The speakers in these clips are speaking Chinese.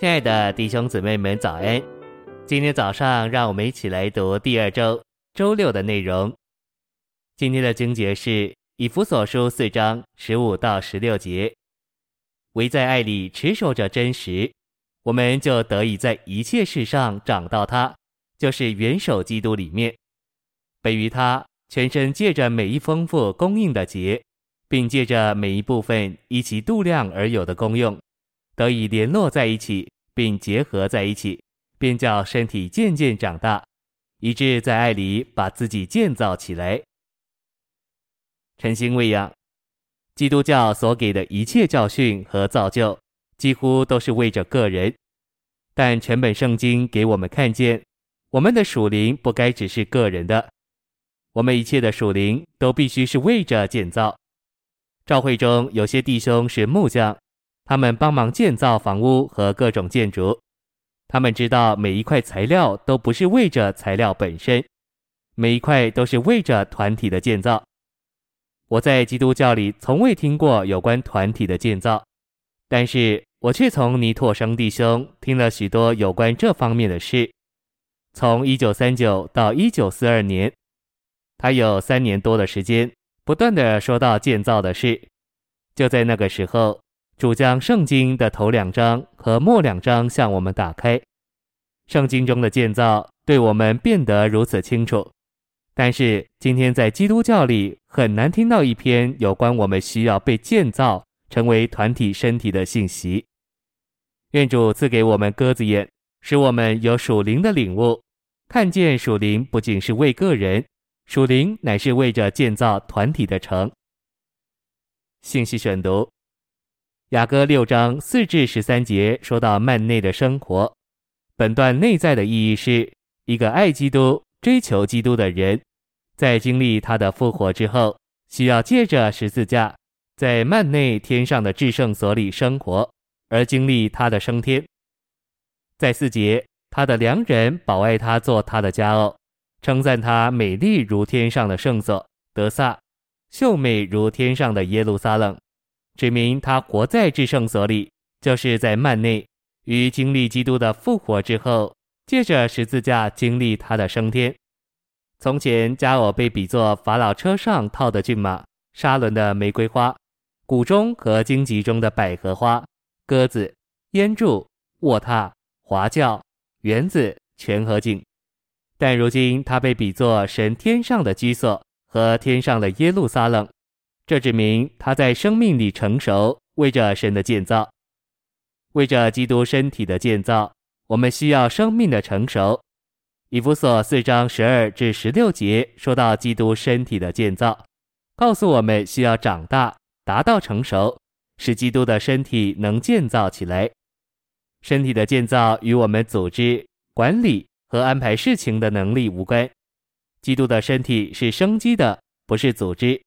亲爱的弟兄姊妹们，早安！今天早上，让我们一起来读第二周周六的内容。今天的经节是以弗所书四章十五到十六节。唯在爱里持守着真实，我们就得以在一切事上长到他，就是元首基督里面。本于他，全身借着每一丰富供应的节，并借着每一部分依其度量而有的功用。得以联络在一起，并结合在一起，便叫身体渐渐长大，以致在爱里把自己建造起来。晨星喂养，基督教所给的一切教训和造就，几乎都是为着个人。但全本圣经给我们看见，我们的属灵不该只是个人的，我们一切的属灵都必须是为着建造。教会中有些弟兄是木匠。他们帮忙建造房屋和各种建筑，他们知道每一块材料都不是为着材料本身，每一块都是为着团体的建造。我在基督教里从未听过有关团体的建造，但是我却从尼拓生弟兄听了许多有关这方面的事。从一九三九到一九四二年，他有三年多的时间，不断地说到建造的事。就在那个时候。主将圣经的头两章和末两章向我们打开，圣经中的建造对我们变得如此清楚。但是今天在基督教里很难听到一篇有关我们需要被建造成为团体身体的信息。愿主赐给我们鸽子眼，使我们有属灵的领悟，看见属灵不仅是为个人，属灵乃是为着建造团体的城。信息选读。雅歌六章四至十三节说到曼内的生活，本段内在的意义是一个爱基督、追求基督的人，在经历他的复活之后，需要借着十字架，在曼内天上的至圣所里生活，而经历他的升天。在四节，他的良人保爱他做他的佳偶，称赞他美丽如天上的圣所德撒，秀美如天上的耶路撒冷。指明他活在至圣所里，就是在幔内，于经历基督的复活之后，借着十字架经历他的升天。从前，佳偶被比作法老车上套的骏马，沙伦的玫瑰花，谷中和荆棘中的百合花，鸽子、烟柱、卧榻、华轿、园子全合景。但如今，他被比作神天上的居所和天上的耶路撒冷。这指明他在生命里成熟，为着神的建造，为着基督身体的建造，我们需要生命的成熟。以弗所四章十二至十六节说到基督身体的建造，告诉我们需要长大，达到成熟，使基督的身体能建造起来。身体的建造与我们组织、管理和安排事情的能力无关。基督的身体是生机的，不是组织。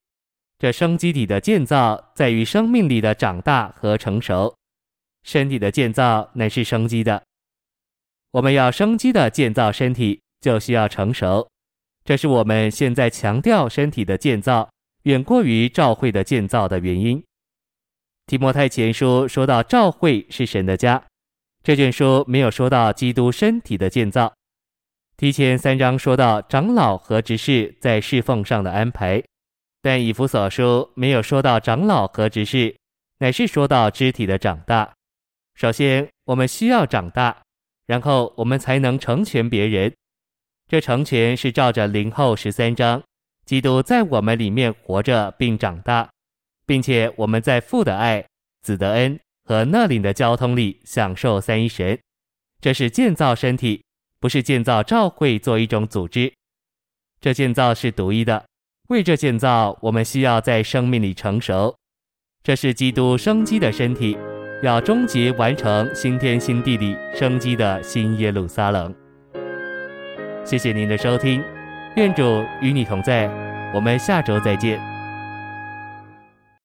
这生机体的建造在于生命里的长大和成熟，身体的建造乃是生机的。我们要生机的建造身体，就需要成熟。这是我们现在强调身体的建造远过于教会的建造的原因。提摩太前书说到教会是神的家，这卷书没有说到基督身体的建造。提前三章说到长老和执事在侍奉上的安排。但以弗所书没有说到长老和执事，乃是说到肢体的长大。首先，我们需要长大，然后我们才能成全别人。这成全是照着灵后十三章，基督在我们里面活着并长大，并且我们在父的爱、子的恩和那灵的交通里享受三一神。这是建造身体，不是建造教会做一种组织。这建造是独一的。为这建造，我们需要在生命里成熟。这是基督生机的身体，要终结完成新天新地里生机的新耶路撒冷。谢谢您的收听，愿主与你同在，我们下周再见。